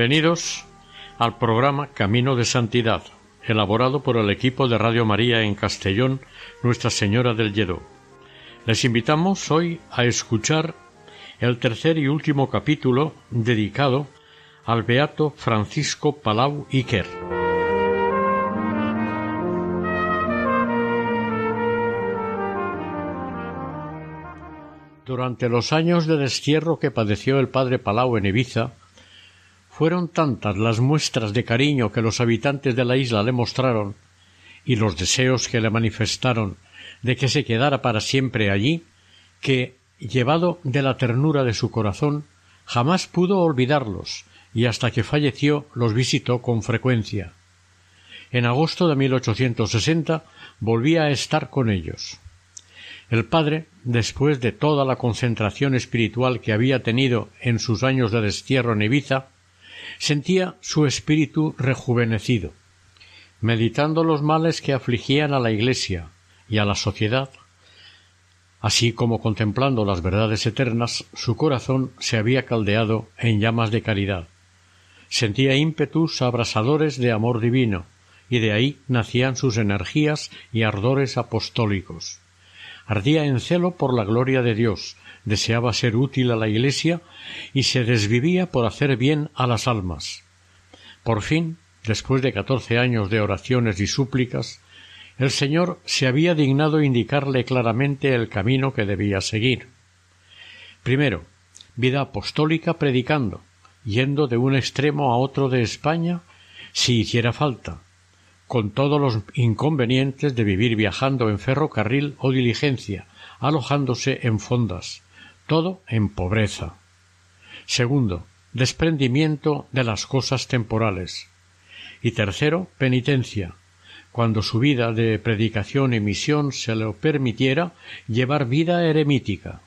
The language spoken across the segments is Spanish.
Bienvenidos al programa Camino de Santidad, elaborado por el equipo de Radio María en Castellón, Nuestra Señora del Lledó. Les invitamos hoy a escuchar el tercer y último capítulo dedicado al beato Francisco Palau Iker. Durante los años de destierro que padeció el padre Palau en Ibiza, fueron tantas las muestras de cariño que los habitantes de la isla le mostraron y los deseos que le manifestaron de que se quedara para siempre allí, que, llevado de la ternura de su corazón, jamás pudo olvidarlos y hasta que falleció los visitó con frecuencia. En agosto de 1860 volvía a estar con ellos. El padre, después de toda la concentración espiritual que había tenido en sus años de destierro en Ibiza, sentía su espíritu rejuvenecido. Meditando los males que afligían a la Iglesia y a la sociedad, así como contemplando las verdades eternas, su corazón se había caldeado en llamas de caridad. Sentía ímpetus abrasadores de amor divino, y de ahí nacían sus energías y ardores apostólicos. Ardía en celo por la gloria de Dios, deseaba ser útil a la Iglesia y se desvivía por hacer bien a las almas. Por fin, después de catorce años de oraciones y súplicas, el Señor se había dignado indicarle claramente el camino que debía seguir. Primero, vida apostólica predicando, yendo de un extremo a otro de España si hiciera falta, con todos los inconvenientes de vivir viajando en ferrocarril o diligencia, alojándose en fondas, todo en pobreza. Segundo, desprendimiento de las cosas temporales. Y tercero, penitencia, cuando su vida de predicación y misión se lo permitiera, llevar vida eremítica.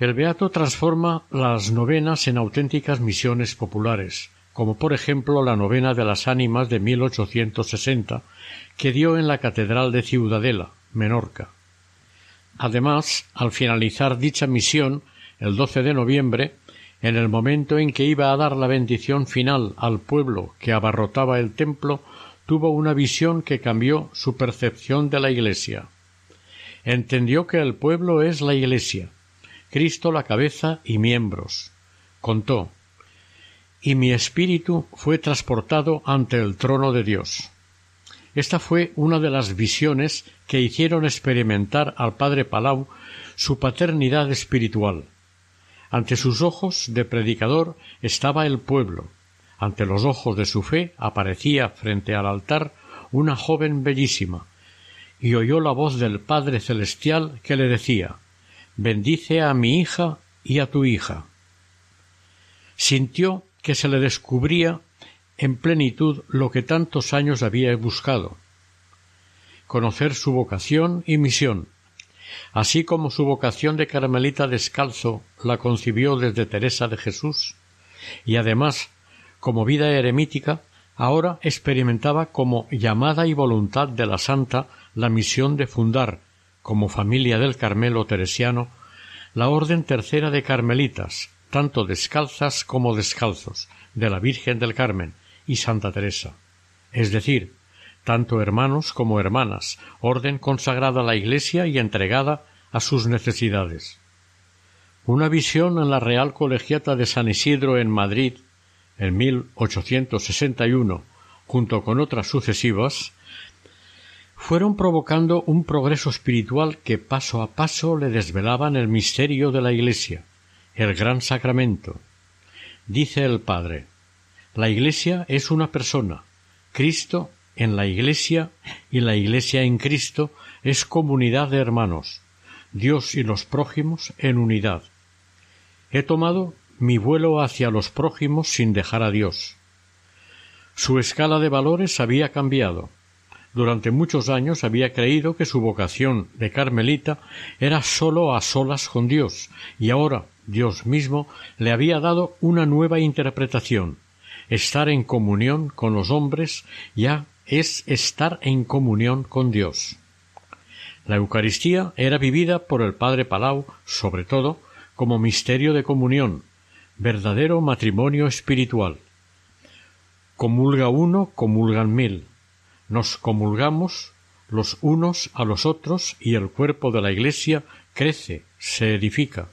El Beato transforma las novenas en auténticas misiones populares, como por ejemplo la novena de las ánimas de 1860, que dio en la Catedral de Ciudadela, Menorca. Además, al finalizar dicha misión, el 12 de noviembre, en el momento en que iba a dar la bendición final al pueblo que abarrotaba el templo, tuvo una visión que cambió su percepción de la Iglesia. Entendió que el pueblo es la Iglesia, Cristo la cabeza y miembros. Contó y mi espíritu fue transportado ante el trono de Dios. Esta fue una de las visiones que hicieron experimentar al padre Palau su paternidad espiritual. Ante sus ojos de predicador estaba el pueblo. Ante los ojos de su fe aparecía frente al altar una joven bellísima, y oyó la voz del Padre Celestial que le decía Bendice a mi hija y a tu hija. Sintió que se le descubría en plenitud lo que tantos años había buscado conocer su vocación y misión, así como su vocación de carmelita descalzo la concibió desde Teresa de Jesús, y además, como vida eremítica, ahora experimentaba como llamada y voluntad de la santa la misión de fundar, como familia del Carmelo teresiano, la orden tercera de carmelitas, tanto descalzas como descalzos, de la Virgen del Carmen, y Santa Teresa, es decir, tanto hermanos como hermanas, orden consagrada a la Iglesia y entregada a sus necesidades. Una visión en la Real Colegiata de San Isidro en Madrid en 1861, junto con otras sucesivas, fueron provocando un progreso espiritual que paso a paso le desvelaban el misterio de la Iglesia, el gran sacramento. Dice el Padre la Iglesia es una persona, Cristo en la Iglesia y la Iglesia en Cristo es comunidad de hermanos, Dios y los prójimos en unidad. He tomado mi vuelo hacia los prójimos sin dejar a Dios. Su escala de valores había cambiado. Durante muchos años había creído que su vocación de carmelita era sólo a solas con Dios, y ahora Dios mismo le había dado una nueva interpretación. Estar en comunión con los hombres ya es estar en comunión con Dios. La Eucaristía era vivida por el Padre Palau, sobre todo, como misterio de comunión, verdadero matrimonio espiritual. Comulga uno, comulgan mil. Nos comulgamos los unos a los otros y el cuerpo de la Iglesia crece, se edifica.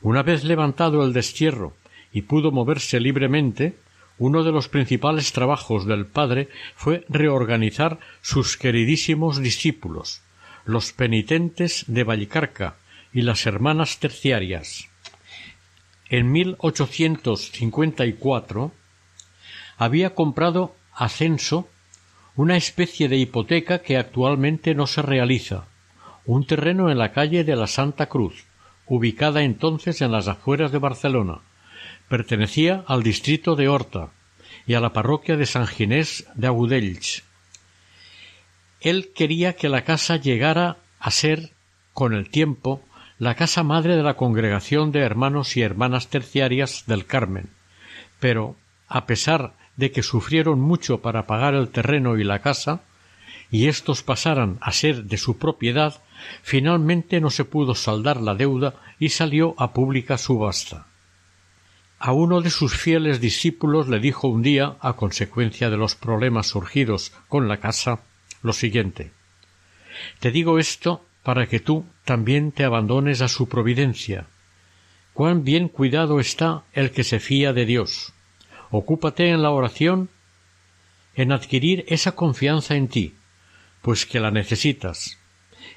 Una vez levantado el destierro y pudo moverse libremente, uno de los principales trabajos del padre fue reorganizar sus queridísimos discípulos, los penitentes de Vallicarca y las hermanas terciarias. En 1854 había comprado Ascenso una especie de hipoteca que actualmente no se realiza, un terreno en la calle de la Santa Cruz, ubicada entonces en las afueras de Barcelona. Pertenecía al distrito de Horta y a la parroquia de San Ginés de Agudells. Él quería que la casa llegara a ser, con el tiempo, la casa madre de la congregación de hermanos y hermanas terciarias del Carmen. Pero, a pesar de que sufrieron mucho para pagar el terreno y la casa, y éstos pasaran a ser de su propiedad, finalmente no se pudo saldar la deuda y salió a pública subasta. A uno de sus fieles discípulos le dijo un día, a consecuencia de los problemas surgidos con la casa, lo siguiente Te digo esto para que tú también te abandones a su providencia. Cuán bien cuidado está el que se fía de Dios. Ocúpate en la oración en adquirir esa confianza en ti, pues que la necesitas.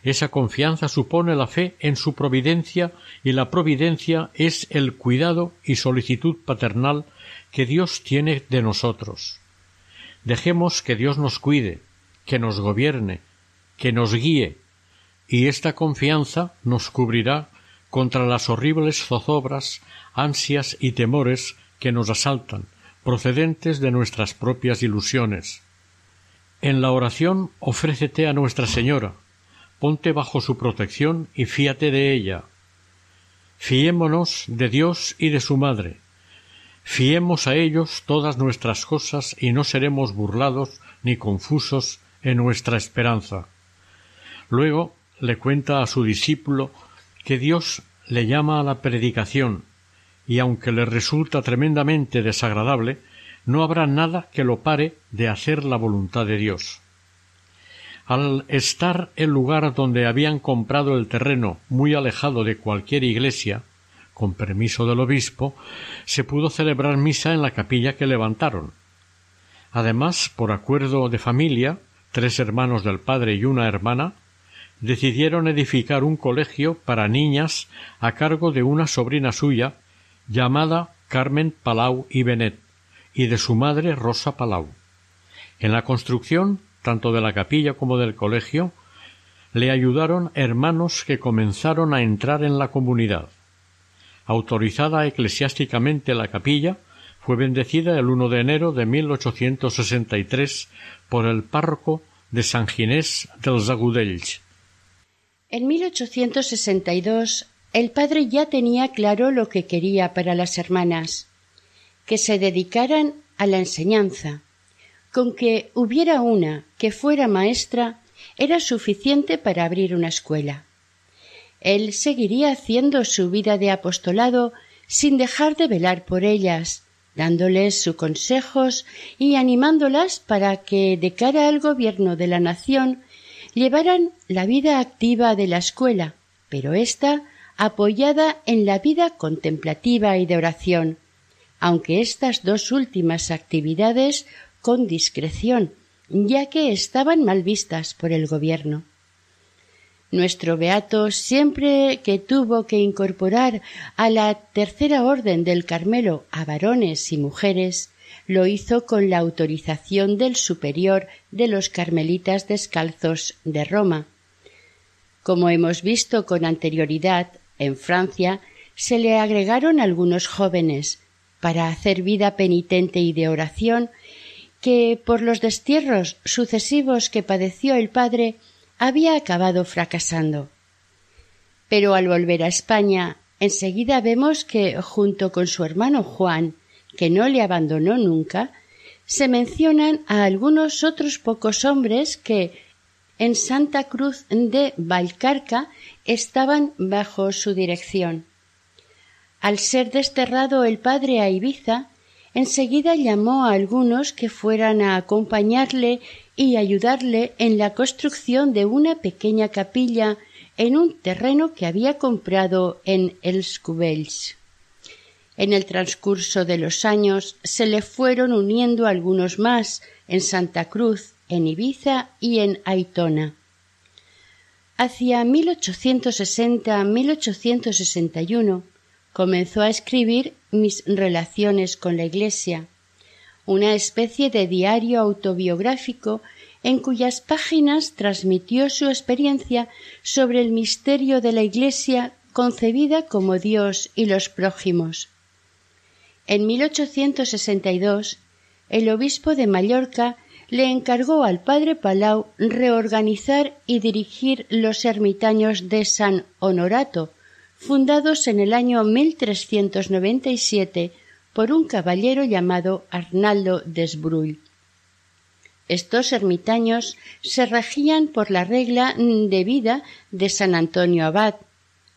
Esa confianza supone la fe en su providencia y la providencia es el cuidado y solicitud paternal que Dios tiene de nosotros. Dejemos que Dios nos cuide, que nos gobierne, que nos guíe, y esta confianza nos cubrirá contra las horribles zozobras, ansias y temores que nos asaltan, procedentes de nuestras propias ilusiones. En la oración ofrécete a Nuestra Señora, ponte bajo su protección y fíate de ella. Fiémonos de Dios y de su Madre. Fiemos a ellos todas nuestras cosas y no seremos burlados ni confusos en nuestra esperanza. Luego le cuenta a su discípulo que Dios le llama a la predicación y aunque le resulta tremendamente desagradable, no habrá nada que lo pare de hacer la voluntad de Dios. Al estar el lugar donde habían comprado el terreno muy alejado de cualquier iglesia, con permiso del obispo, se pudo celebrar misa en la capilla que levantaron. Además, por acuerdo de familia, tres hermanos del padre y una hermana, decidieron edificar un colegio para niñas a cargo de una sobrina suya llamada Carmen Palau y Benet, y de su madre Rosa Palau. En la construcción, tanto de la capilla como del colegio, le ayudaron hermanos que comenzaron a entrar en la comunidad. Autorizada eclesiásticamente la capilla, fue bendecida el 1 de enero de 1863 por el párroco de San Ginés dels Agudells. En 1862 el padre ya tenía claro lo que quería para las hermanas, que se dedicaran a la enseñanza. Con que hubiera una que fuera maestra era suficiente para abrir una escuela. Él seguiría haciendo su vida de apostolado sin dejar de velar por ellas, dándoles sus consejos y animándolas para que, de cara al gobierno de la nación, llevaran la vida activa de la escuela, pero ésta apoyada en la vida contemplativa y de oración, aunque estas dos últimas actividades con discreción, ya que estaban mal vistas por el gobierno. Nuestro beato siempre que tuvo que incorporar a la tercera orden del Carmelo a varones y mujeres, lo hizo con la autorización del superior de los carmelitas descalzos de Roma. Como hemos visto con anterioridad, en Francia se le agregaron algunos jóvenes para hacer vida penitente y de oración que por los destierros sucesivos que padeció el padre había acabado fracasando. Pero al volver a España, enseguida vemos que, junto con su hermano Juan, que no le abandonó nunca, se mencionan a algunos otros pocos hombres que en Santa Cruz de Valcarca estaban bajo su dirección. Al ser desterrado el padre a Ibiza, enseguida llamó a algunos que fueran a acompañarle y ayudarle en la construcción de una pequeña capilla en un terreno que había comprado en Elscubels. En el transcurso de los años se le fueron uniendo algunos más en Santa Cruz, en Ibiza y en Aitona. Hacia 1860-1861 comenzó a escribir Mis relaciones con la Iglesia, una especie de diario autobiográfico en cuyas páginas transmitió su experiencia sobre el misterio de la Iglesia concebida como Dios y los prójimos. En 1862, el obispo de Mallorca le encargó al padre Palau reorganizar y dirigir los ermitaños de San Honorato, fundados en el año 1397 por un caballero llamado Arnaldo Desbrull. Estos ermitaños se regían por la regla de vida de San Antonio Abad,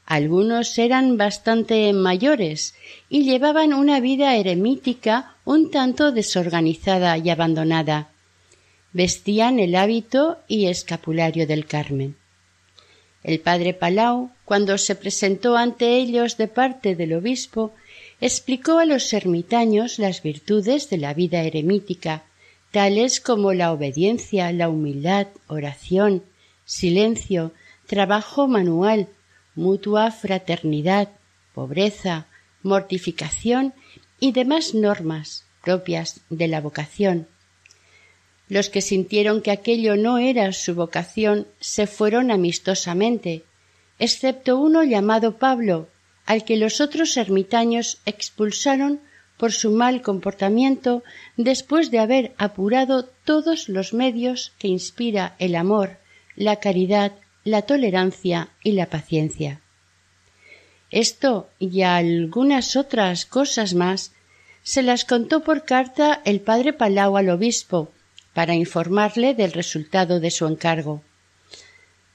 algunos eran bastante mayores y llevaban una vida eremítica un tanto desorganizada y abandonada. Vestían el hábito y escapulario del Carmen. El padre Palau, cuando se presentó ante ellos de parte del obispo, explicó a los ermitaños las virtudes de la vida eremítica, tales como la obediencia, la humildad, oración, silencio, trabajo manual, mutua fraternidad, pobreza, mortificación y demás normas propias de la vocación. Los que sintieron que aquello no era su vocación se fueron amistosamente, excepto uno llamado Pablo, al que los otros ermitaños expulsaron por su mal comportamiento después de haber apurado todos los medios que inspira el amor, la caridad la tolerancia y la paciencia. Esto y algunas otras cosas más se las contó por carta el padre Palau al obispo para informarle del resultado de su encargo.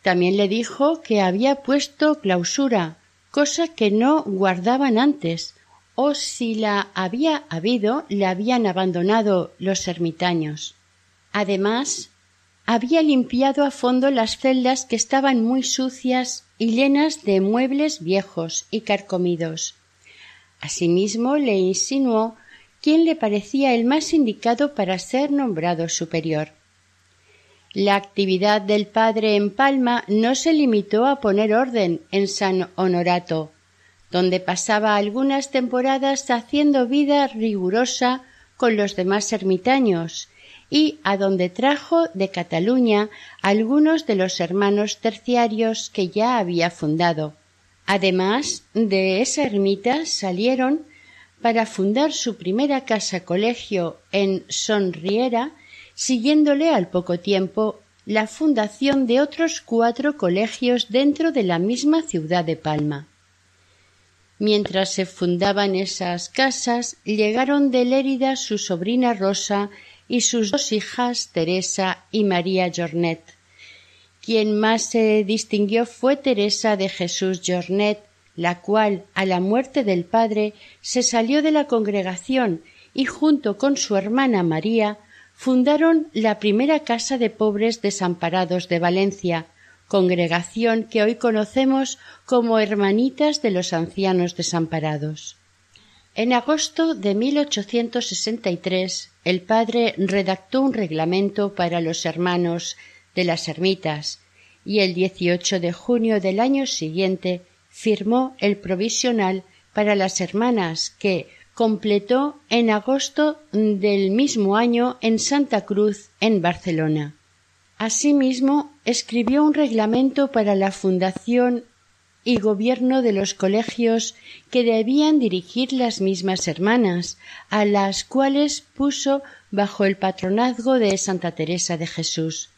También le dijo que había puesto clausura, cosa que no guardaban antes, o si la había habido, la habían abandonado los ermitaños. Además, había limpiado a fondo las celdas que estaban muy sucias y llenas de muebles viejos y carcomidos. Asimismo le insinuó quién le parecía el más indicado para ser nombrado superior. La actividad del padre en Palma no se limitó a poner orden en San Honorato, donde pasaba algunas temporadas haciendo vida rigurosa con los demás ermitaños y a donde trajo de Cataluña algunos de los hermanos terciarios que ya había fundado. Además de esa ermita salieron para fundar su primera casa colegio en Sonriera, siguiéndole al poco tiempo la fundación de otros cuatro colegios dentro de la misma ciudad de Palma. Mientras se fundaban esas casas, llegaron de Lérida su sobrina Rosa y sus dos hijas Teresa y María Jornet. Quien más se distinguió fue Teresa de Jesús Jornet, la cual, a la muerte del padre, se salió de la congregación y junto con su hermana María fundaron la primera casa de pobres desamparados de Valencia, congregación que hoy conocemos como Hermanitas de los Ancianos Desamparados. En agosto de 1863 el padre redactó un reglamento para los hermanos de las ermitas y el 18 de junio del año siguiente firmó el provisional para las hermanas que, completó en agosto del mismo año en Santa Cruz, en Barcelona. Asimismo, escribió un reglamento para la fundación y gobierno de los colegios que debían dirigir las mismas hermanas, a las cuales puso bajo el patronazgo de Santa Teresa de Jesús.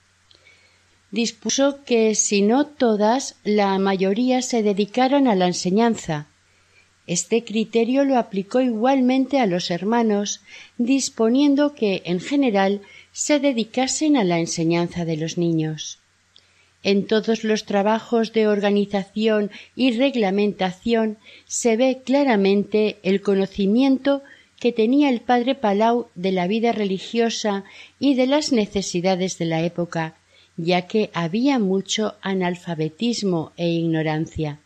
Dispuso que, si no todas, la mayoría se dedicaran a la enseñanza. Este criterio lo aplicó igualmente a los hermanos, disponiendo que, en general, se dedicasen a la enseñanza de los niños. En todos los trabajos de organización y reglamentación se ve claramente el conocimiento que tenía el padre Palau de la vida religiosa y de las necesidades de la época, ya que había mucho analfabetismo e ignorancia.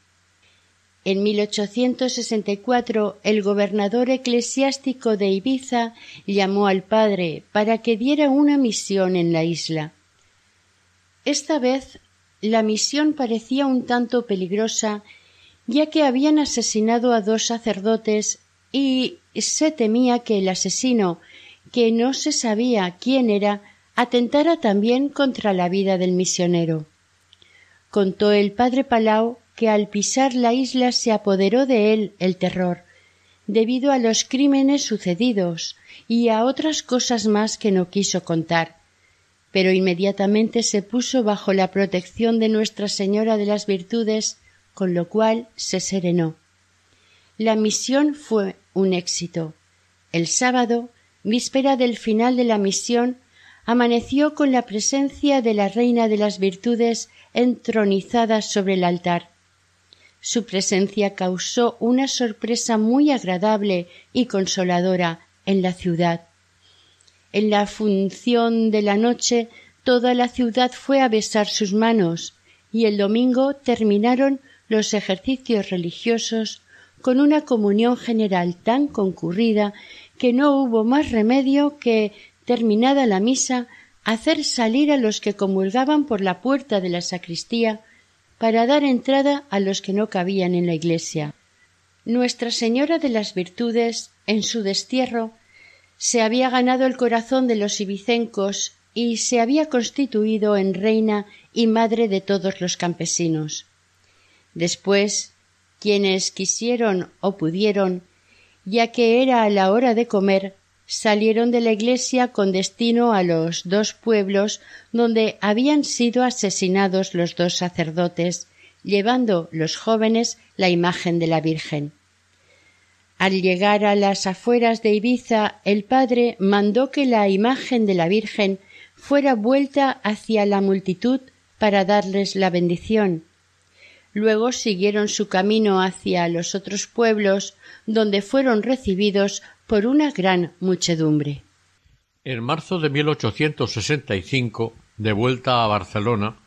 En 1864 el gobernador eclesiástico de Ibiza llamó al padre para que diera una misión en la isla. Esta vez la misión parecía un tanto peligrosa, ya que habían asesinado a dos sacerdotes y se temía que el asesino, que no se sabía quién era, atentara también contra la vida del misionero. Contó el padre Palau que al pisar la isla se apoderó de él el terror, debido a los crímenes sucedidos y a otras cosas más que no quiso contar, pero inmediatamente se puso bajo la protección de Nuestra Señora de las Virtudes, con lo cual se serenó. La misión fue un éxito. El sábado, víspera del final de la misión, amaneció con la presencia de la Reina de las Virtudes entronizada sobre el altar. Su presencia causó una sorpresa muy agradable y consoladora en la ciudad. En la función de la noche toda la ciudad fue a besar sus manos y el domingo terminaron los ejercicios religiosos con una comunión general tan concurrida que no hubo más remedio que, terminada la misa, hacer salir a los que comulgaban por la puerta de la sacristía para dar entrada a los que no cabían en la iglesia. Nuestra Señora de las Virtudes, en su destierro, se había ganado el corazón de los ibicencos y se había constituido en reina y madre de todos los campesinos. Después, quienes quisieron o pudieron, ya que era a la hora de comer, salieron de la iglesia con destino a los dos pueblos donde habían sido asesinados los dos sacerdotes, llevando los jóvenes la imagen de la Virgen. Al llegar a las afueras de Ibiza, el padre mandó que la imagen de la Virgen fuera vuelta hacia la multitud para darles la bendición. Luego siguieron su camino hacia los otros pueblos, donde fueron recibidos por una gran muchedumbre. En marzo de 1865, de vuelta a Barcelona,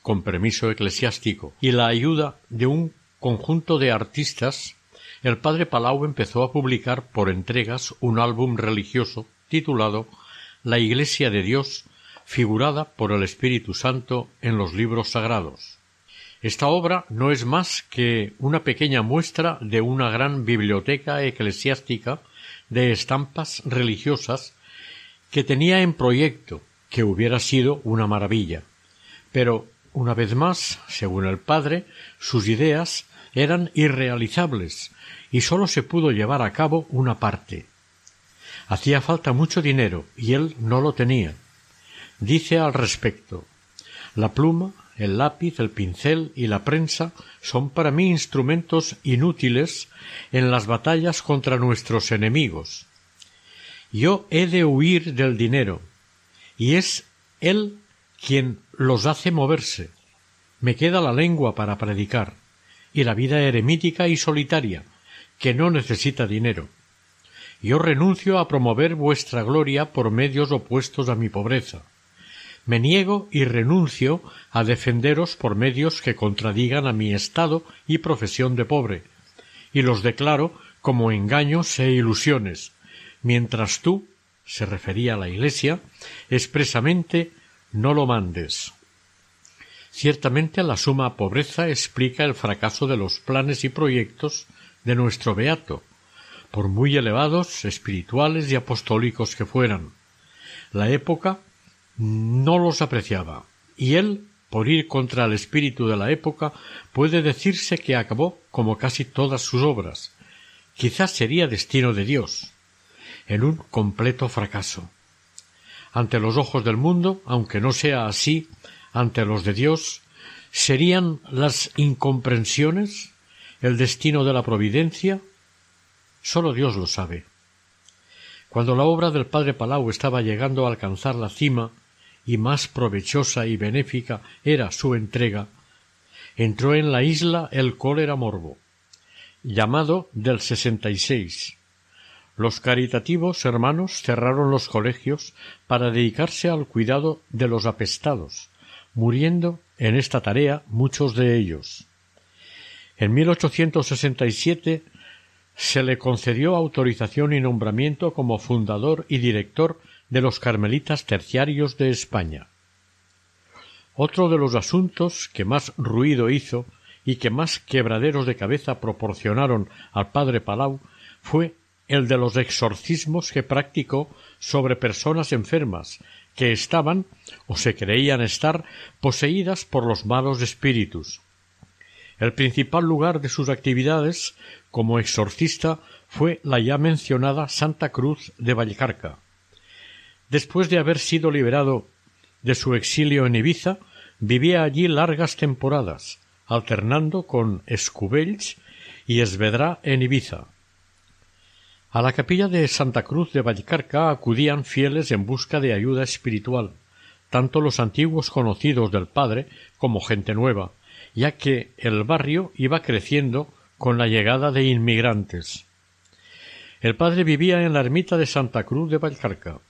con permiso eclesiástico y la ayuda de un conjunto de artistas, el padre Palau empezó a publicar por entregas un álbum religioso titulado La Iglesia de Dios, figurada por el Espíritu Santo en los libros sagrados. Esta obra no es más que una pequeña muestra de una gran biblioteca eclesiástica de estampas religiosas que tenía en proyecto, que hubiera sido una maravilla. Pero, una vez más, según el padre, sus ideas eran irrealizables y sólo se pudo llevar a cabo una parte. Hacía falta mucho dinero y él no lo tenía. Dice al respecto La pluma, el lápiz, el pincel y la prensa son para mí instrumentos inútiles en las batallas contra nuestros enemigos. Yo he de huir del dinero, y es él quien los hace moverse. Me queda la lengua para predicar, y la vida eremítica y solitaria, que no necesita dinero. Yo renuncio a promover vuestra gloria por medios opuestos a mi pobreza. Me niego y renuncio a defenderos por medios que contradigan a mi estado y profesión de pobre, y los declaro como engaños e ilusiones, mientras tú, se refería a la Iglesia, expresamente no lo mandes. Ciertamente la suma pobreza explica el fracaso de los planes y proyectos de nuestro beato, por muy elevados, espirituales y apostólicos que fueran. La época no los apreciaba, y él, por ir contra el espíritu de la época, puede decirse que acabó como casi todas sus obras. Quizás sería destino de Dios, en un completo fracaso. Ante los ojos del mundo, aunque no sea así, ante los de Dios, serían las incomprensiones, el destino de la providencia, Solo Dios lo sabe. Cuando la obra del padre Palau estaba llegando a alcanzar la cima, y más provechosa y benéfica era su entrega, entró en la isla el cólera morbo, llamado del sesenta y seis. Los caritativos hermanos cerraron los colegios para dedicarse al cuidado de los apestados, muriendo en esta tarea muchos de ellos. En 1867 se le concedió autorización y nombramiento como fundador y director de los Carmelitas Terciarios de España. Otro de los asuntos que más ruido hizo y que más quebraderos de cabeza proporcionaron al padre Palau fue el de los exorcismos que practicó sobre personas enfermas que estaban o se creían estar poseídas por los malos espíritus. El principal lugar de sus actividades como exorcista fue la ya mencionada Santa Cruz de Vallecarca. Después de haber sido liberado de su exilio en Ibiza, vivía allí largas temporadas, alternando con Escubells y Esvedra en Ibiza. A la capilla de Santa Cruz de Vallecarca acudían fieles en busca de ayuda espiritual, tanto los antiguos conocidos del padre como gente nueva, ya que el barrio iba creciendo con la llegada de inmigrantes. El padre vivía en la ermita de Santa Cruz de Valcarca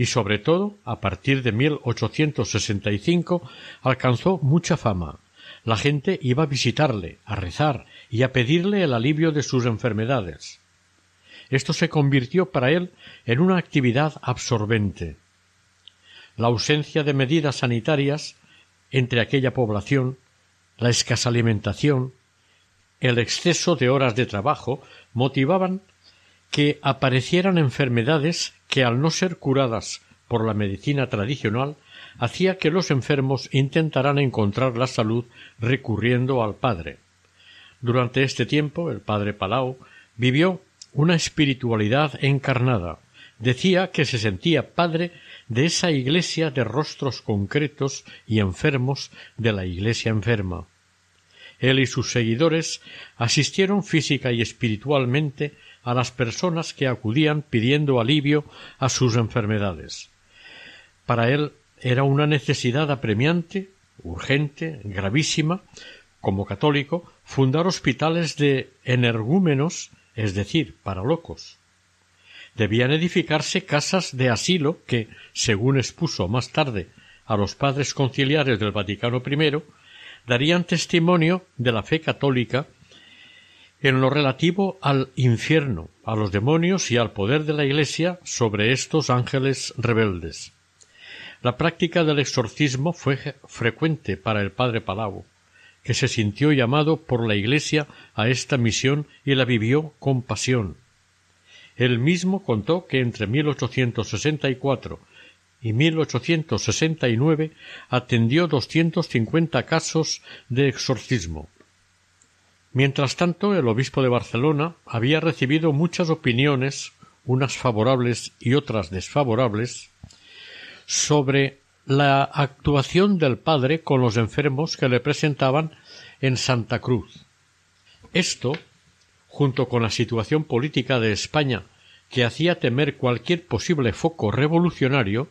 y sobre todo a partir de 1865 alcanzó mucha fama. La gente iba a visitarle, a rezar y a pedirle el alivio de sus enfermedades. Esto se convirtió para él en una actividad absorbente. La ausencia de medidas sanitarias entre aquella población, la escasa alimentación, el exceso de horas de trabajo motivaban que aparecieran enfermedades que al no ser curadas por la medicina tradicional hacía que los enfermos intentaran encontrar la salud recurriendo al Padre. Durante este tiempo el Padre Palau vivió una espiritualidad encarnada. Decía que se sentía padre de esa iglesia de rostros concretos y enfermos de la iglesia enferma. Él y sus seguidores asistieron física y espiritualmente a las personas que acudían pidiendo alivio a sus enfermedades. Para él era una necesidad apremiante, urgente, gravísima, como católico, fundar hospitales de energúmenos, es decir, para locos. Debían edificarse casas de asilo que, según expuso más tarde a los padres conciliares del Vaticano I, darían testimonio de la fe católica en lo relativo al infierno, a los demonios y al poder de la Iglesia sobre estos ángeles rebeldes. La práctica del exorcismo fue frecuente para el padre Palau, que se sintió llamado por la Iglesia a esta misión y la vivió con pasión. Él mismo contó que entre 1864 y 1869 atendió 250 casos de exorcismo. Mientras tanto, el obispo de Barcelona había recibido muchas opiniones, unas favorables y otras desfavorables, sobre la actuación del padre con los enfermos que le presentaban en Santa Cruz. Esto, junto con la situación política de España que hacía temer cualquier posible foco revolucionario,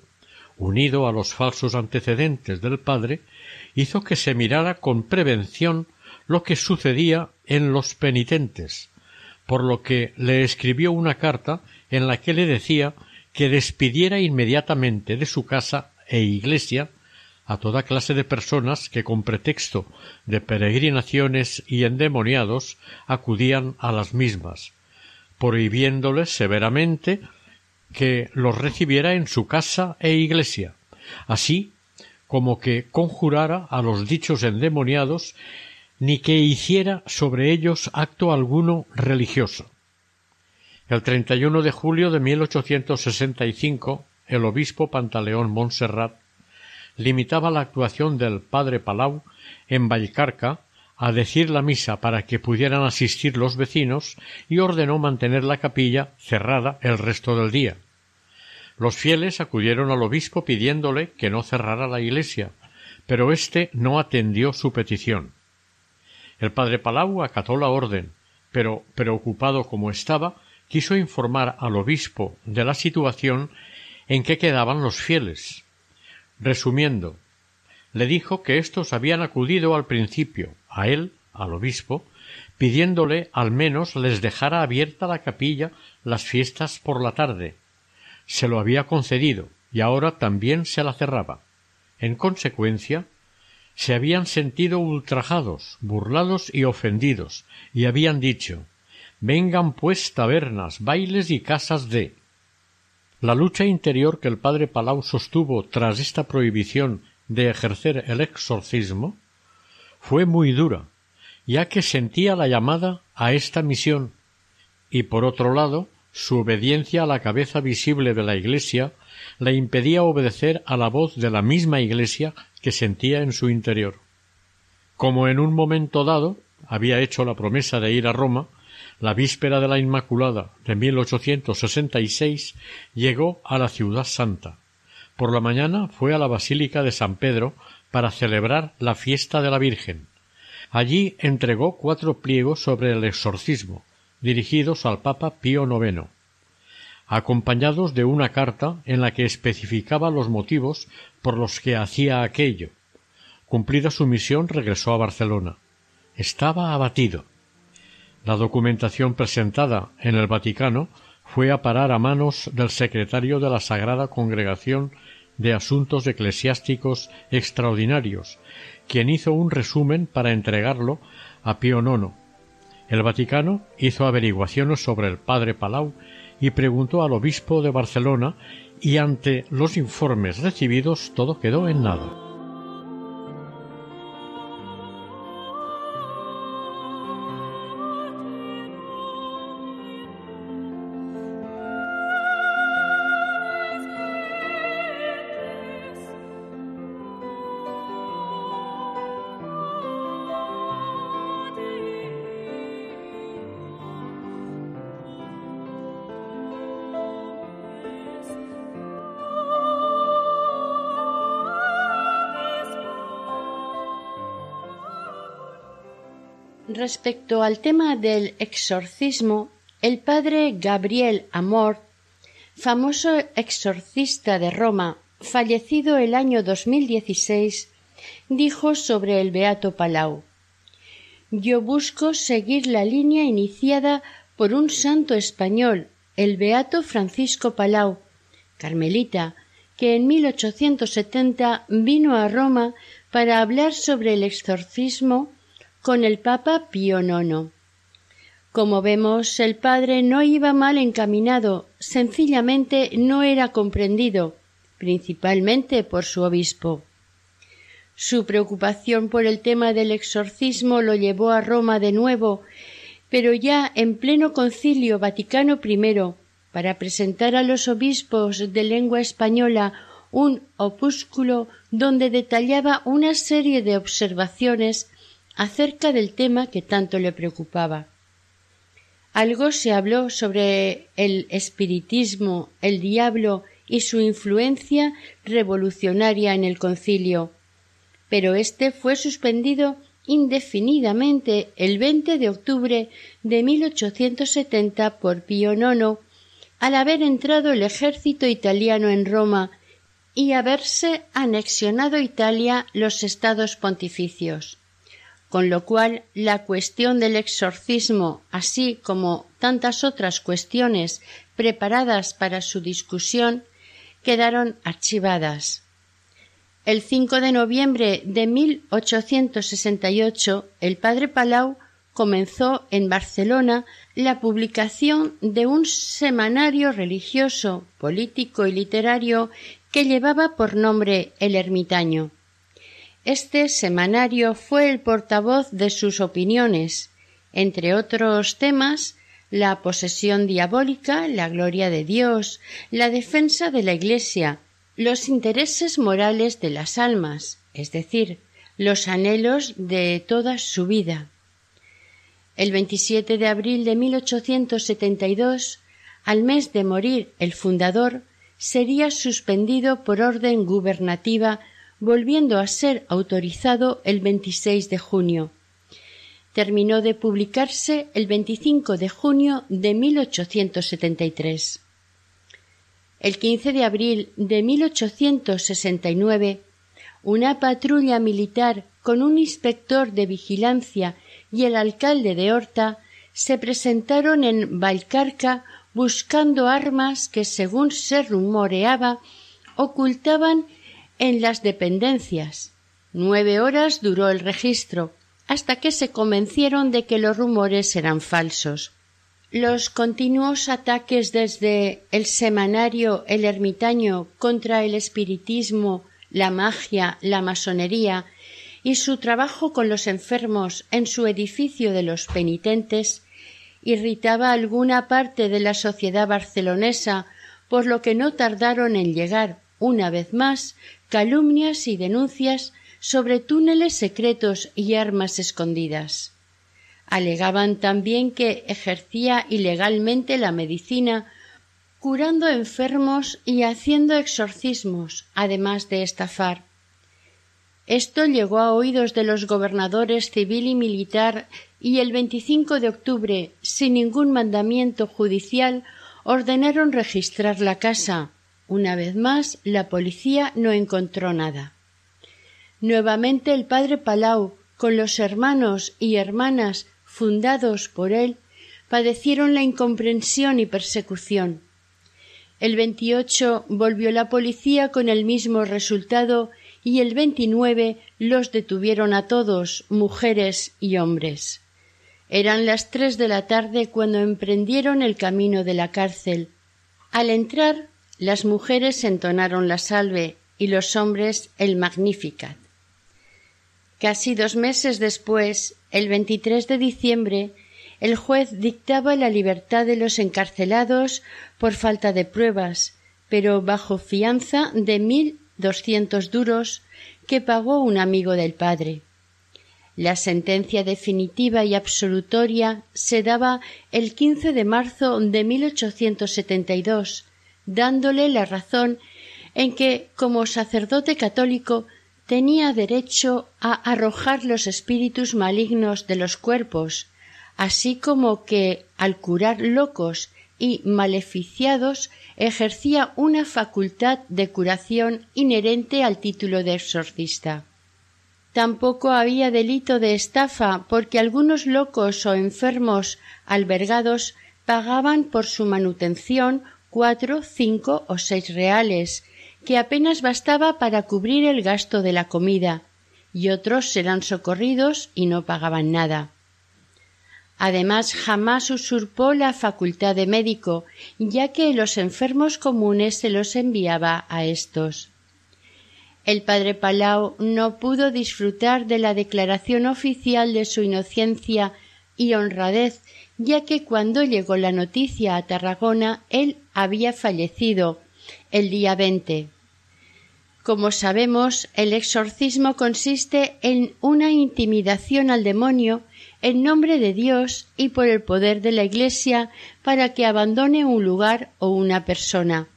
unido a los falsos antecedentes del padre, hizo que se mirara con prevención lo que sucedía en los penitentes, por lo que le escribió una carta en la que le decía que despidiera inmediatamente de su casa e iglesia a toda clase de personas que con pretexto de peregrinaciones y endemoniados acudían a las mismas, prohibiéndoles severamente que los recibiera en su casa e iglesia, así como que conjurara a los dichos endemoniados ni que hiciera sobre ellos acto alguno religioso. El 31 de julio de 1865, el obispo Pantaleón Montserrat limitaba la actuación del padre Palau en Valcarca a decir la misa para que pudieran asistir los vecinos y ordenó mantener la capilla cerrada el resto del día. Los fieles acudieron al obispo pidiéndole que no cerrara la iglesia, pero éste no atendió su petición. El padre Palau acató la orden, pero, preocupado como estaba, quiso informar al obispo de la situación en que quedaban los fieles. Resumiendo, le dijo que éstos habían acudido al principio a él, al obispo, pidiéndole al menos les dejara abierta la capilla las fiestas por la tarde. Se lo había concedido y ahora también se la cerraba. En consecuencia, se habían sentido ultrajados, burlados y ofendidos, y habían dicho Vengan pues tabernas, bailes y casas de. La lucha interior que el padre Palau sostuvo tras esta prohibición de ejercer el exorcismo fue muy dura, ya que sentía la llamada a esta misión, y por otro lado, su obediencia a la cabeza visible de la Iglesia le impedía obedecer a la voz de la misma Iglesia que sentía en su interior. Como en un momento dado había hecho la promesa de ir a Roma, la víspera de la Inmaculada de 1866 llegó a la ciudad santa. Por la mañana fue a la Basílica de San Pedro para celebrar la fiesta de la Virgen. Allí entregó cuatro pliegos sobre el exorcismo, dirigidos al Papa Pío IX, acompañados de una carta en la que especificaba los motivos por los que hacía aquello. Cumplida su misión regresó a Barcelona. Estaba abatido. La documentación presentada en el Vaticano fue a parar a manos del secretario de la Sagrada Congregación de Asuntos Eclesiásticos Extraordinarios, quien hizo un resumen para entregarlo a Pío IX. El Vaticano hizo averiguaciones sobre el padre Palau y preguntó al obispo de Barcelona y ante los informes recibidos todo quedó en nada. Respecto al tema del exorcismo, el padre Gabriel Amor, famoso exorcista de Roma, fallecido el año 2016, dijo sobre el Beato Palau Yo busco seguir la línea iniciada por un santo español, el Beato Francisco Palau, carmelita, que en 1870 vino a Roma para hablar sobre el exorcismo con el Papa Pío IX. Como vemos, el padre no iba mal encaminado, sencillamente no era comprendido, principalmente por su obispo. Su preocupación por el tema del exorcismo lo llevó a Roma de nuevo, pero ya en pleno concilio Vaticano I, para presentar a los obispos de lengua española un opúsculo donde detallaba una serie de observaciones acerca del tema que tanto le preocupaba. Algo se habló sobre el espiritismo, el diablo y su influencia revolucionaria en el concilio, pero éste fue suspendido indefinidamente el 20 de octubre de 1870 por Pío IX al haber entrado el ejército italiano en Roma y haberse anexionado Italia los estados pontificios con lo cual la cuestión del exorcismo, así como tantas otras cuestiones preparadas para su discusión, quedaron archivadas. El 5 de noviembre de 1868, el padre Palau comenzó en Barcelona la publicación de un semanario religioso, político y literario que llevaba por nombre El Ermitaño. Este semanario fue el portavoz de sus opiniones, entre otros temas, la posesión diabólica, la gloria de Dios, la defensa de la Iglesia, los intereses morales de las almas, es decir, los anhelos de toda su vida. El 27 de abril de 1872, al mes de morir el fundador, sería suspendido por orden gubernativa, volviendo a ser autorizado el 26 de junio. Terminó de publicarse el 25 de junio de 1873. El 15 de abril de 1869, una patrulla militar con un inspector de vigilancia y el alcalde de Horta se presentaron en Valcarca buscando armas que, según se rumoreaba, ocultaban en las dependencias. Nueve horas duró el registro, hasta que se convencieron de que los rumores eran falsos. Los continuos ataques desde el semanario El Ermitaño contra el espiritismo, la magia, la masonería y su trabajo con los enfermos en su edificio de los penitentes irritaba alguna parte de la sociedad barcelonesa, por lo que no tardaron en llegar, una vez más, calumnias y denuncias sobre túneles secretos y armas escondidas. Alegaban también que ejercía ilegalmente la medicina, curando enfermos y haciendo exorcismos, además de estafar. Esto llegó a oídos de los gobernadores civil y militar y el 25 de octubre, sin ningún mandamiento judicial, ordenaron registrar la casa. Una vez más, la policía no encontró nada. Nuevamente el padre Palau, con los hermanos y hermanas fundados por él, padecieron la incomprensión y persecución. El 28 volvió la policía con el mismo resultado y el 29 los detuvieron a todos, mujeres y hombres. Eran las tres de la tarde cuando emprendieron el camino de la cárcel. Al entrar, las mujeres entonaron la salve y los hombres el Magnificat. Casi dos meses después, el 23 de diciembre, el juez dictaba la libertad de los encarcelados por falta de pruebas, pero bajo fianza de mil doscientos duros que pagó un amigo del padre. La sentencia definitiva y absolutoria se daba el 15 de marzo de 1872, dándole la razón en que, como sacerdote católico, tenía derecho a arrojar los espíritus malignos de los cuerpos, así como que, al curar locos y maleficiados, ejercía una facultad de curación inherente al título de exorcista. Tampoco había delito de estafa porque algunos locos o enfermos albergados pagaban por su manutención cuatro, cinco o seis reales, que apenas bastaba para cubrir el gasto de la comida, y otros serán socorridos y no pagaban nada. Además, jamás usurpó la facultad de médico, ya que los enfermos comunes se los enviaba a estos. El padre Palau no pudo disfrutar de la declaración oficial de su inocencia y honradez, ya que cuando llegó la noticia a Tarragona él había fallecido el día veinte. Como sabemos, el exorcismo consiste en una intimidación al demonio en nombre de Dios y por el poder de la Iglesia para que abandone un lugar o una persona.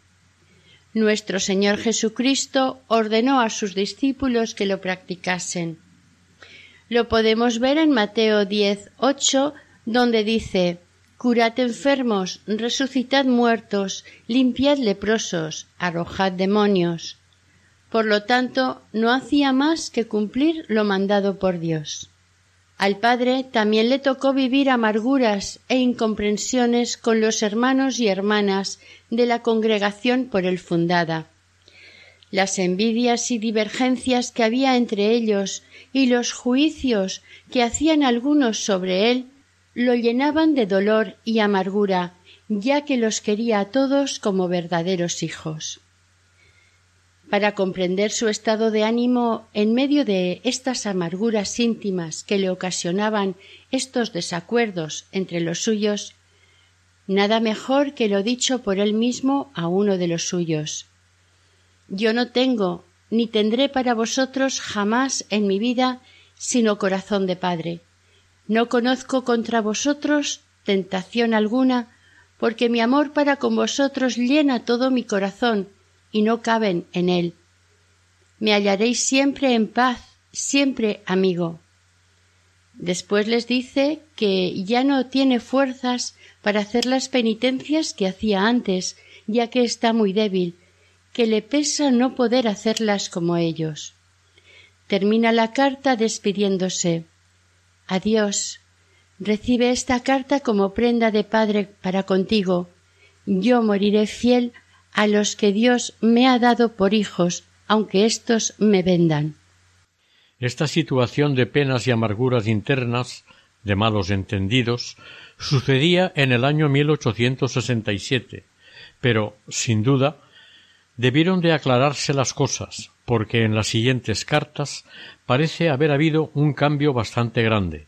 Nuestro Señor Jesucristo ordenó a sus discípulos que lo practicasen. Lo podemos ver en Mateo 10, 8, donde dice Curad enfermos, resucitad muertos, limpiad leprosos, arrojad demonios. Por lo tanto, no hacía más que cumplir lo mandado por Dios. Al padre también le tocó vivir amarguras e incomprensiones con los hermanos y hermanas de la congregación por él fundada. Las envidias y divergencias que había entre ellos y los juicios que hacían algunos sobre él lo llenaban de dolor y amargura, ya que los quería a todos como verdaderos hijos. Para comprender su estado de ánimo en medio de estas amarguras íntimas que le ocasionaban estos desacuerdos entre los suyos, Nada mejor que lo dicho por él mismo a uno de los suyos. Yo no tengo ni tendré para vosotros jamás en mi vida sino corazón de padre. No conozco contra vosotros tentación alguna, porque mi amor para con vosotros llena todo mi corazón y no caben en él. Me hallaréis siempre en paz, siempre amigo. Después les dice que ya no tiene fuerzas para hacer las penitencias que hacía antes, ya que está muy débil, que le pesa no poder hacerlas como ellos. Termina la carta despidiéndose. Adiós. Recibe esta carta como prenda de padre para contigo. Yo moriré fiel a los que Dios me ha dado por hijos, aunque éstos me vendan. Esta situación de penas y amarguras internas, de malos entendidos, sucedía en el año 1867, pero, sin duda, debieron de aclararse las cosas, porque en las siguientes cartas parece haber habido un cambio bastante grande,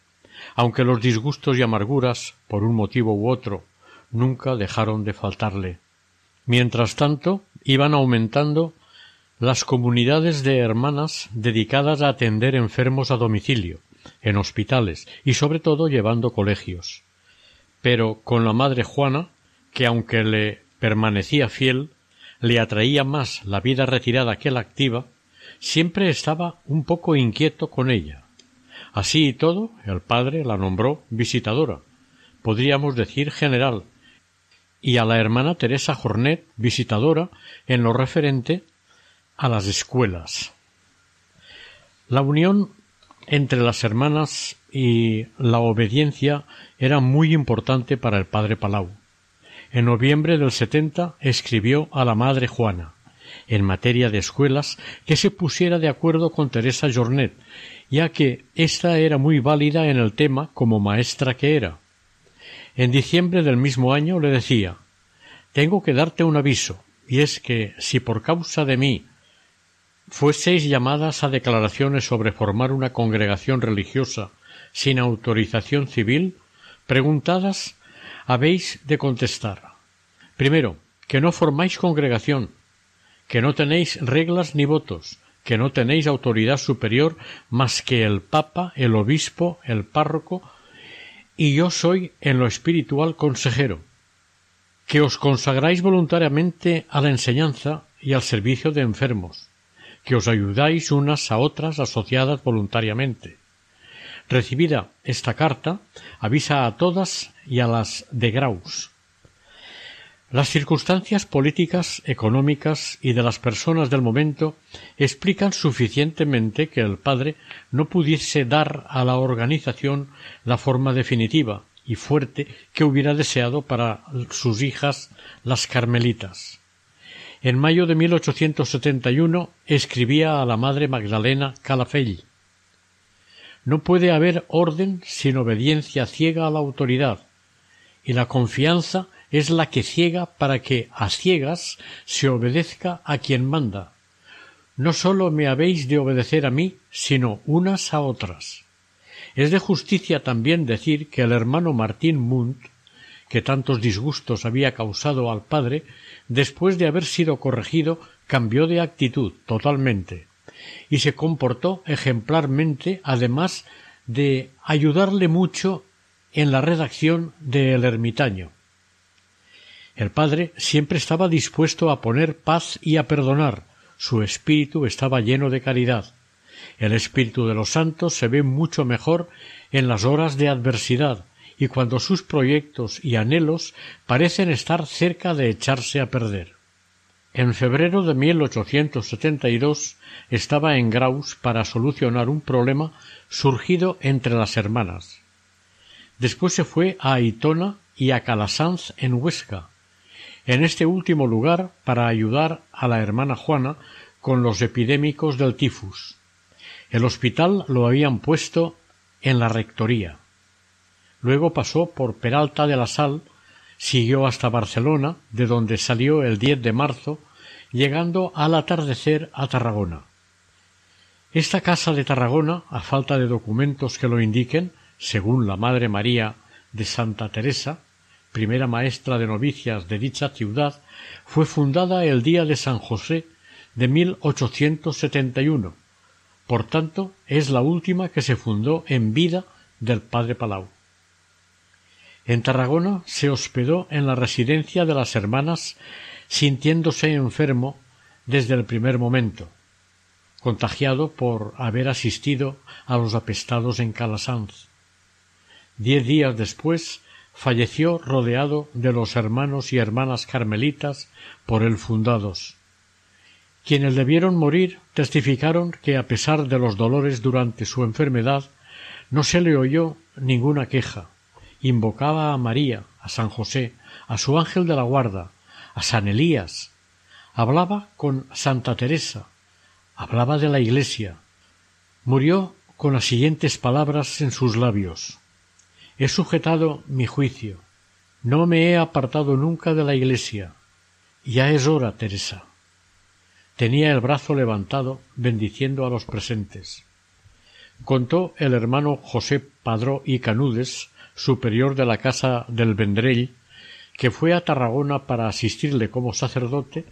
aunque los disgustos y amarguras, por un motivo u otro, nunca dejaron de faltarle. Mientras tanto, iban aumentando las comunidades de hermanas dedicadas a atender enfermos a domicilio, en hospitales y sobre todo llevando colegios. Pero con la madre Juana, que aunque le permanecía fiel, le atraía más la vida retirada que la activa, siempre estaba un poco inquieto con ella. Así y todo, el padre la nombró visitadora, podríamos decir general, y a la hermana Teresa Jornet visitadora en lo referente a las escuelas. La unión entre las hermanas y la obediencia era muy importante para el padre Palau. En noviembre del setenta escribió a la madre Juana, en materia de escuelas, que se pusiera de acuerdo con Teresa Jornet, ya que ésta era muy válida en el tema como maestra que era. En diciembre del mismo año le decía Tengo que darte un aviso, y es que si por causa de mí fueseis llamadas a declaraciones sobre formar una congregación religiosa sin autorización civil, preguntadas habéis de contestar. Primero, que no formáis congregación, que no tenéis reglas ni votos, que no tenéis autoridad superior más que el Papa, el Obispo, el Párroco, y yo soy en lo espiritual consejero, que os consagráis voluntariamente a la enseñanza y al servicio de enfermos, que os ayudáis unas a otras asociadas voluntariamente. Recibida esta carta, avisa a todas y a las de Graus. Las circunstancias políticas, económicas y de las personas del momento explican suficientemente que el padre no pudiese dar a la organización la forma definitiva y fuerte que hubiera deseado para sus hijas las carmelitas. En mayo de 1871 escribía a la madre Magdalena Calafell No puede haber orden sin obediencia ciega a la autoridad, y la confianza es la que ciega para que a ciegas se obedezca a quien manda. No sólo me habéis de obedecer a mí, sino unas a otras. Es de justicia también decir que el hermano Martín Munt, que tantos disgustos había causado al padre, después de haber sido corregido, cambió de actitud totalmente y se comportó ejemplarmente, además de ayudarle mucho en la redacción de El ermitaño. El padre siempre estaba dispuesto a poner paz y a perdonar, su espíritu estaba lleno de caridad. El espíritu de los santos se ve mucho mejor en las horas de adversidad, y cuando sus proyectos y anhelos parecen estar cerca de echarse a perder. En febrero de 1872 estaba en Graus para solucionar un problema surgido entre las hermanas. Después se fue a Aitona y a Calasanz en Huesca. En este último lugar para ayudar a la hermana Juana con los epidémicos del tifus. El hospital lo habían puesto en la rectoría. Luego pasó por Peralta de la Sal, siguió hasta Barcelona, de donde salió el 10 de marzo, llegando al atardecer a Tarragona. Esta casa de Tarragona, a falta de documentos que lo indiquen, según la Madre María de Santa Teresa, primera maestra de novicias de dicha ciudad, fue fundada el día de San José de 1871. Por tanto, es la última que se fundó en vida del padre Palau. En Tarragona se hospedó en la residencia de las hermanas, sintiéndose enfermo desde el primer momento, contagiado por haber asistido a los apestados en Calasanz. Diez días después falleció rodeado de los hermanos y hermanas carmelitas por él fundados. Quienes debieron morir testificaron que a pesar de los dolores durante su enfermedad no se le oyó ninguna queja. Invocaba a María, a San José, a su ángel de la guarda, a San Elías. Hablaba con Santa Teresa. Hablaba de la Iglesia. Murió con las siguientes palabras en sus labios. He sujetado mi juicio. No me he apartado nunca de la Iglesia. Ya es hora, Teresa. Tenía el brazo levantado, bendiciendo a los presentes. Contó el hermano José Padró y Canudes, superior de la casa del Vendrell, que fue a Tarragona para asistirle como sacerdote,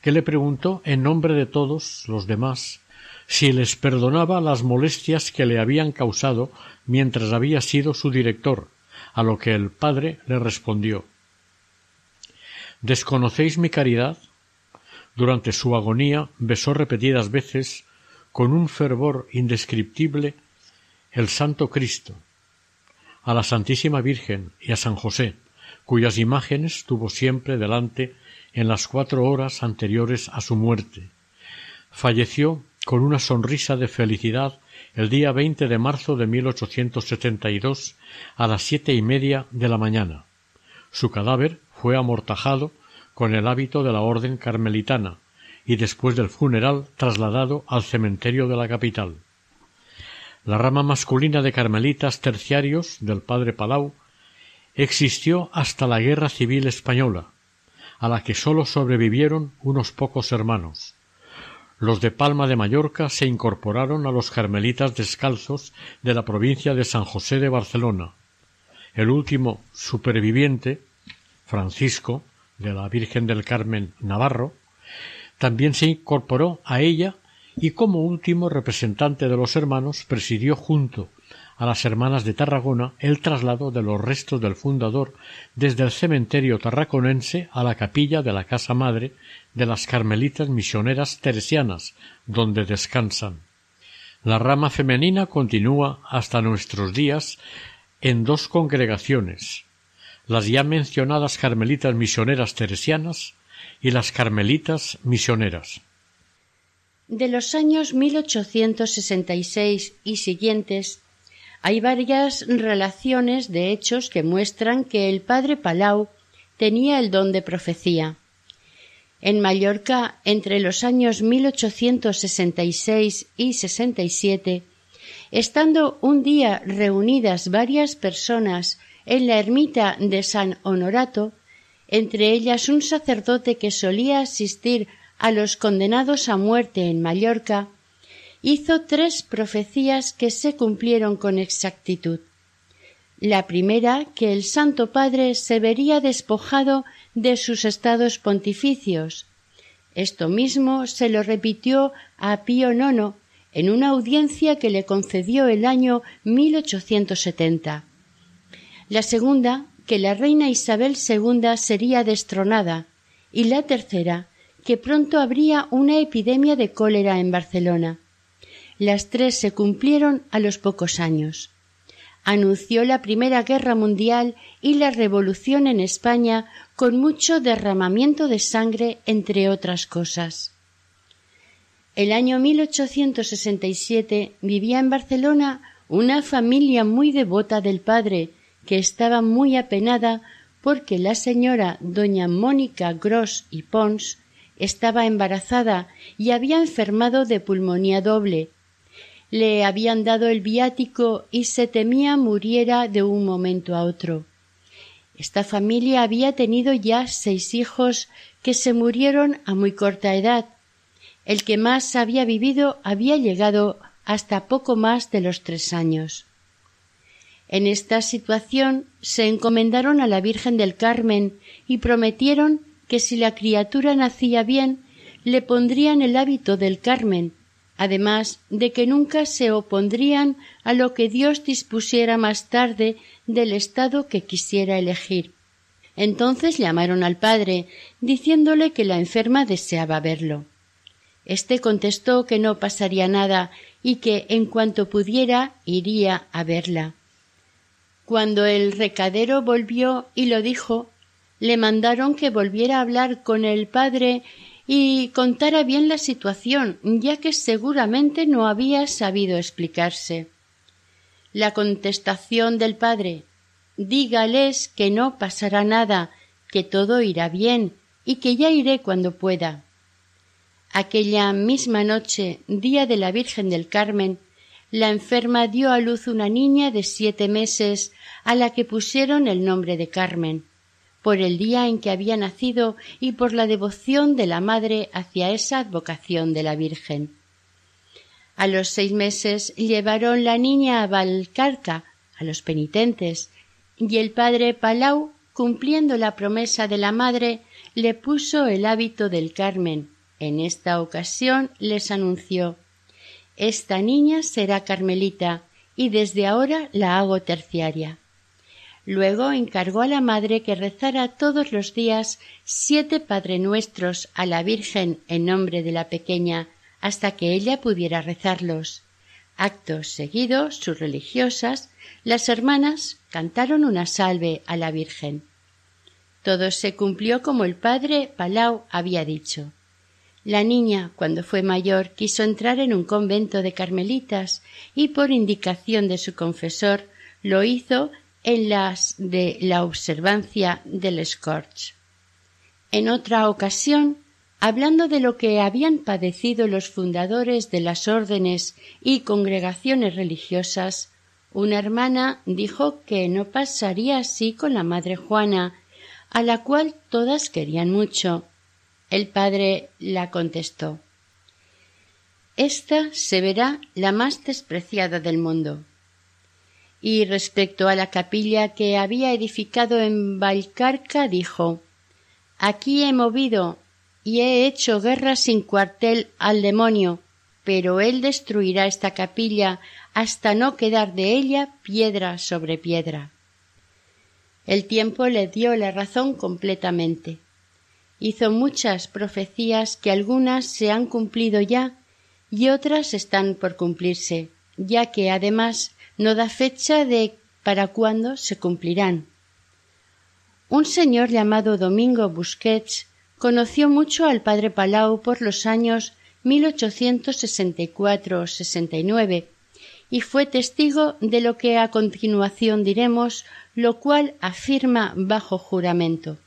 que le preguntó en nombre de todos los demás si les perdonaba las molestias que le habían causado mientras había sido su director, a lo que el padre le respondió ¿Desconocéis mi caridad? Durante su agonía besó repetidas veces, con un fervor indescriptible, el Santo Cristo, a la Santísima Virgen y a San José, cuyas imágenes tuvo siempre delante en las cuatro horas anteriores a su muerte. Falleció con una sonrisa de felicidad el día 20 de marzo de 1872 a las siete y media de la mañana. Su cadáver fue amortajado con el hábito de la orden carmelitana y después del funeral trasladado al cementerio de la capital. La rama masculina de carmelitas terciarios del padre Palau existió hasta la Guerra Civil Española, a la que sólo sobrevivieron unos pocos hermanos. Los de Palma de Mallorca se incorporaron a los carmelitas descalzos de la provincia de San José de Barcelona. El último superviviente, Francisco, de la Virgen del Carmen Navarro, también se incorporó a ella y como último representante de los hermanos presidió junto a las hermanas de Tarragona el traslado de los restos del fundador desde el cementerio tarraconense a la capilla de la casa madre de las carmelitas misioneras teresianas, donde descansan. La rama femenina continúa hasta nuestros días en dos congregaciones, las ya mencionadas carmelitas misioneras teresianas y las carmelitas misioneras. De los años 1866 y siguientes hay varias relaciones de hechos que muestran que el padre Palau tenía el don de profecía. En Mallorca, entre los años 1866 y 67, estando un día reunidas varias personas en la ermita de San Honorato, entre ellas un sacerdote que solía asistir a los condenados a muerte en Mallorca, hizo tres profecías que se cumplieron con exactitud. La primera, que el Santo Padre se vería despojado de sus estados pontificios. Esto mismo se lo repitió a Pío IX en una audiencia que le concedió el año 1870. La segunda, que la reina Isabel II sería destronada, y la tercera, que pronto habría una epidemia de cólera en Barcelona. Las tres se cumplieron a los pocos años. Anunció la Primera Guerra Mundial y la Revolución en España con mucho derramamiento de sangre, entre otras cosas. El año 1867 vivía en Barcelona una familia muy devota del padre, que estaba muy apenada porque la señora doña Mónica Gross y Pons estaba embarazada y había enfermado de pulmonía doble. Le habían dado el viático y se temía muriera de un momento a otro. Esta familia había tenido ya seis hijos que se murieron a muy corta edad. El que más había vivido había llegado hasta poco más de los tres años. En esta situación se encomendaron a la Virgen del Carmen y prometieron que si la criatura nacía bien, le pondrían el hábito del Carmen, además de que nunca se opondrían a lo que Dios dispusiera más tarde del estado que quisiera elegir. Entonces llamaron al padre, diciéndole que la enferma deseaba verlo. Este contestó que no pasaría nada y que en cuanto pudiera iría a verla. Cuando el recadero volvió y lo dijo, le mandaron que volviera a hablar con el padre y contara bien la situación, ya que seguramente no había sabido explicarse. La contestación del padre Dígales que no pasará nada, que todo irá bien y que ya iré cuando pueda. Aquella misma noche, día de la Virgen del Carmen, la enferma dio a luz una niña de siete meses a la que pusieron el nombre de Carmen por el día en que había nacido y por la devoción de la madre hacia esa advocación de la Virgen. A los seis meses llevaron la niña a Valcarca, a los penitentes, y el padre Palau, cumpliendo la promesa de la madre, le puso el hábito del Carmen. En esta ocasión les anunció Esta niña será carmelita, y desde ahora la hago terciaria. Luego encargó a la madre que rezara todos los días siete Padre Nuestros a la Virgen en nombre de la pequeña hasta que ella pudiera rezarlos. Acto seguido, sus religiosas, las hermanas, cantaron una salve a la Virgen. Todo se cumplió como el padre Palau había dicho. La niña, cuando fue mayor, quiso entrar en un convento de carmelitas y por indicación de su confesor lo hizo en las de la observancia del Scorch. En otra ocasión, hablando de lo que habían padecido los fundadores de las órdenes y congregaciones religiosas, una hermana dijo que no pasaría así con la madre Juana, a la cual todas querían mucho. El padre la contestó Esta se verá la más despreciada del mundo y respecto a la capilla que había edificado en Valcarca dijo Aquí he movido y he hecho guerra sin cuartel al demonio, pero él destruirá esta capilla hasta no quedar de ella piedra sobre piedra. El tiempo le dio la razón completamente. Hizo muchas profecías que algunas se han cumplido ya y otras están por cumplirse, ya que además no da fecha de para cuándo se cumplirán. Un señor llamado Domingo Busquets conoció mucho al padre Palau por los años 1864-69 y fue testigo de lo que a continuación diremos, lo cual afirma bajo juramento.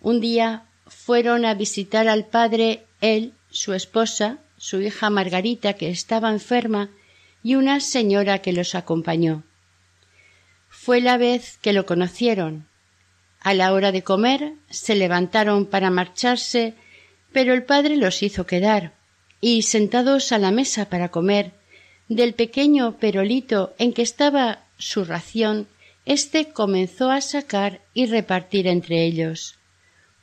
Un día fueron a visitar al padre él, su esposa, su hija Margarita, que estaba enferma, y una señora que los acompañó. Fue la vez que lo conocieron. A la hora de comer se levantaron para marcharse, pero el padre los hizo quedar, y sentados a la mesa para comer, del pequeño perolito en que estaba su ración, éste comenzó a sacar y repartir entre ellos.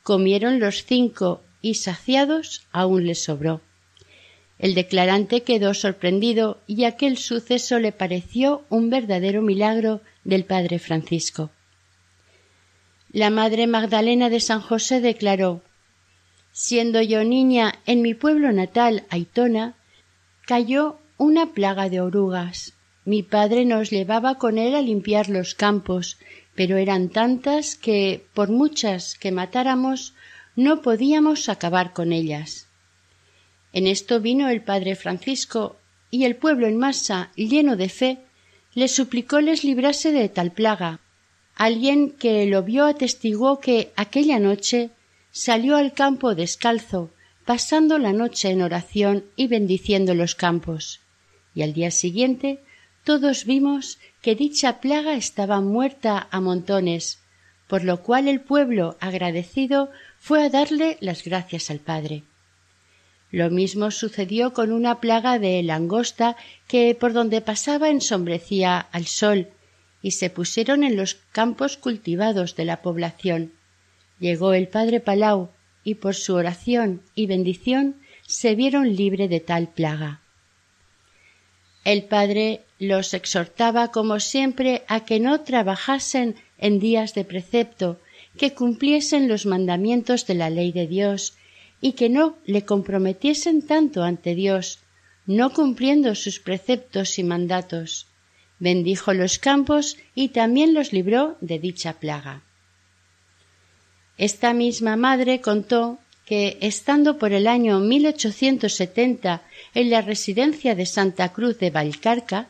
Comieron los cinco y saciados aún les sobró. El declarante quedó sorprendido y aquel suceso le pareció un verdadero milagro del Padre Francisco. La Madre Magdalena de San José declaró Siendo yo niña en mi pueblo natal, Aitona, cayó una plaga de orugas. Mi padre nos llevaba con él a limpiar los campos, pero eran tantas que, por muchas que matáramos, no podíamos acabar con ellas. En esto vino el padre Francisco, y el pueblo en masa, lleno de fe, le suplicó les librase de tal plaga. Alguien que lo vio atestiguó que aquella noche salió al campo descalzo, pasando la noche en oración y bendiciendo los campos. Y al día siguiente todos vimos que dicha plaga estaba muerta a montones, por lo cual el pueblo agradecido fue a darle las gracias al Padre. Lo mismo sucedió con una plaga de langosta que por donde pasaba ensombrecía al sol y se pusieron en los campos cultivados de la población. Llegó el padre Palau y por su oración y bendición se vieron libre de tal plaga. El padre los exhortaba como siempre a que no trabajasen en días de precepto, que cumpliesen los mandamientos de la ley de Dios y que no le comprometiesen tanto ante Dios, no cumpliendo sus preceptos y mandatos. Bendijo los campos y también los libró de dicha plaga. Esta misma madre contó que, estando por el año 1870 en la residencia de Santa Cruz de Valcarca,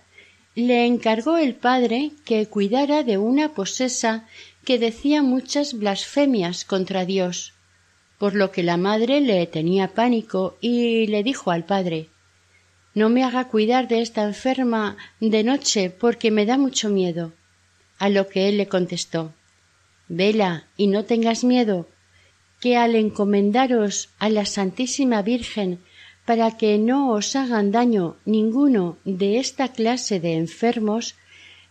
le encargó el padre que cuidara de una posesa que decía muchas blasfemias contra Dios, por lo que la madre le tenía pánico y le dijo al padre No me haga cuidar de esta enferma de noche porque me da mucho miedo. A lo que él le contestó Vela y no tengas miedo, que al encomendaros a la Santísima Virgen para que no os hagan daño ninguno de esta clase de enfermos,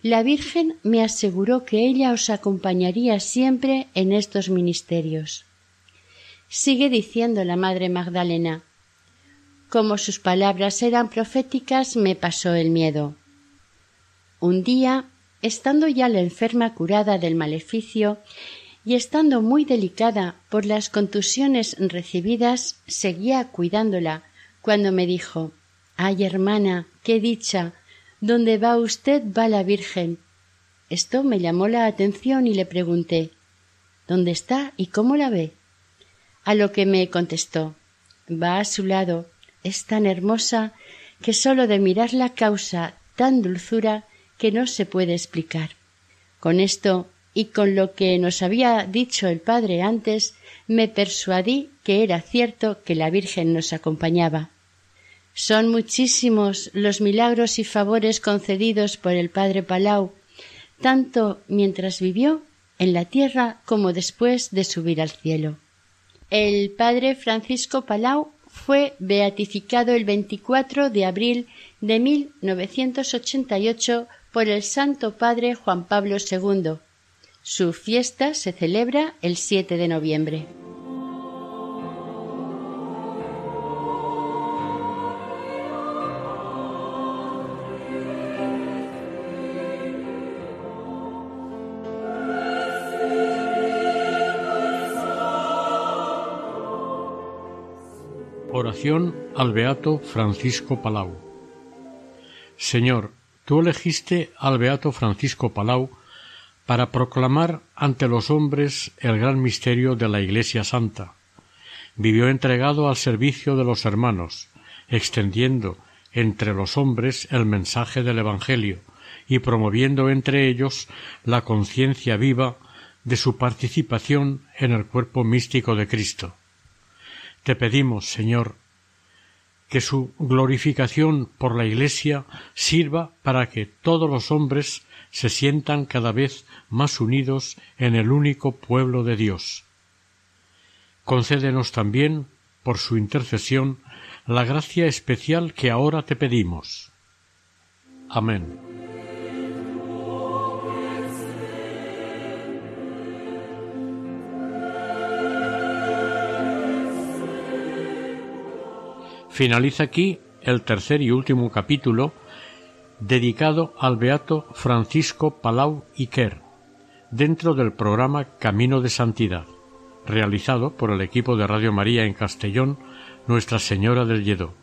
la Virgen me aseguró que ella os acompañaría siempre en estos ministerios. Sigue diciendo la Madre Magdalena. Como sus palabras eran proféticas, me pasó el miedo. Un día estando ya la enferma curada del maleficio y estando muy delicada por las contusiones recibidas, seguía cuidándola, cuando me dijo Ay, hermana, qué dicha. Donde va usted va la Virgen. Esto me llamó la atención y le pregunté ¿Dónde está y cómo la ve? A lo que me contestó Va a su lado, es tan hermosa que sólo de mirarla causa tan dulzura que no se puede explicar. Con esto y con lo que nos había dicho el padre antes, me persuadí que era cierto que la Virgen nos acompañaba. Son muchísimos los milagros y favores concedidos por el padre Palau, tanto mientras vivió en la tierra como después de subir al cielo. El padre Francisco Palau fue beatificado el 24 de abril de 1988 por el Santo Padre Juan Pablo II. Su fiesta se celebra el 7 de noviembre. Al Beato Francisco Palau. Señor, Tú elegiste al beato Francisco Palau para proclamar ante los hombres el gran misterio de la Iglesia Santa. Vivió entregado al servicio de los hermanos, extendiendo entre los hombres el mensaje del Evangelio y promoviendo entre ellos la conciencia viva de su participación en el cuerpo místico de Cristo. Te pedimos, Señor, que su glorificación por la Iglesia sirva para que todos los hombres se sientan cada vez más unidos en el único pueblo de Dios. Concédenos también, por su intercesión, la gracia especial que ahora te pedimos. Amén. Finaliza aquí el tercer y último capítulo dedicado al beato Francisco Palau Iker, dentro del programa Camino de Santidad, realizado por el equipo de Radio María en Castellón, Nuestra Señora del Lledó.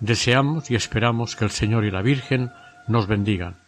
Deseamos y esperamos que el Señor y la Virgen nos bendigan.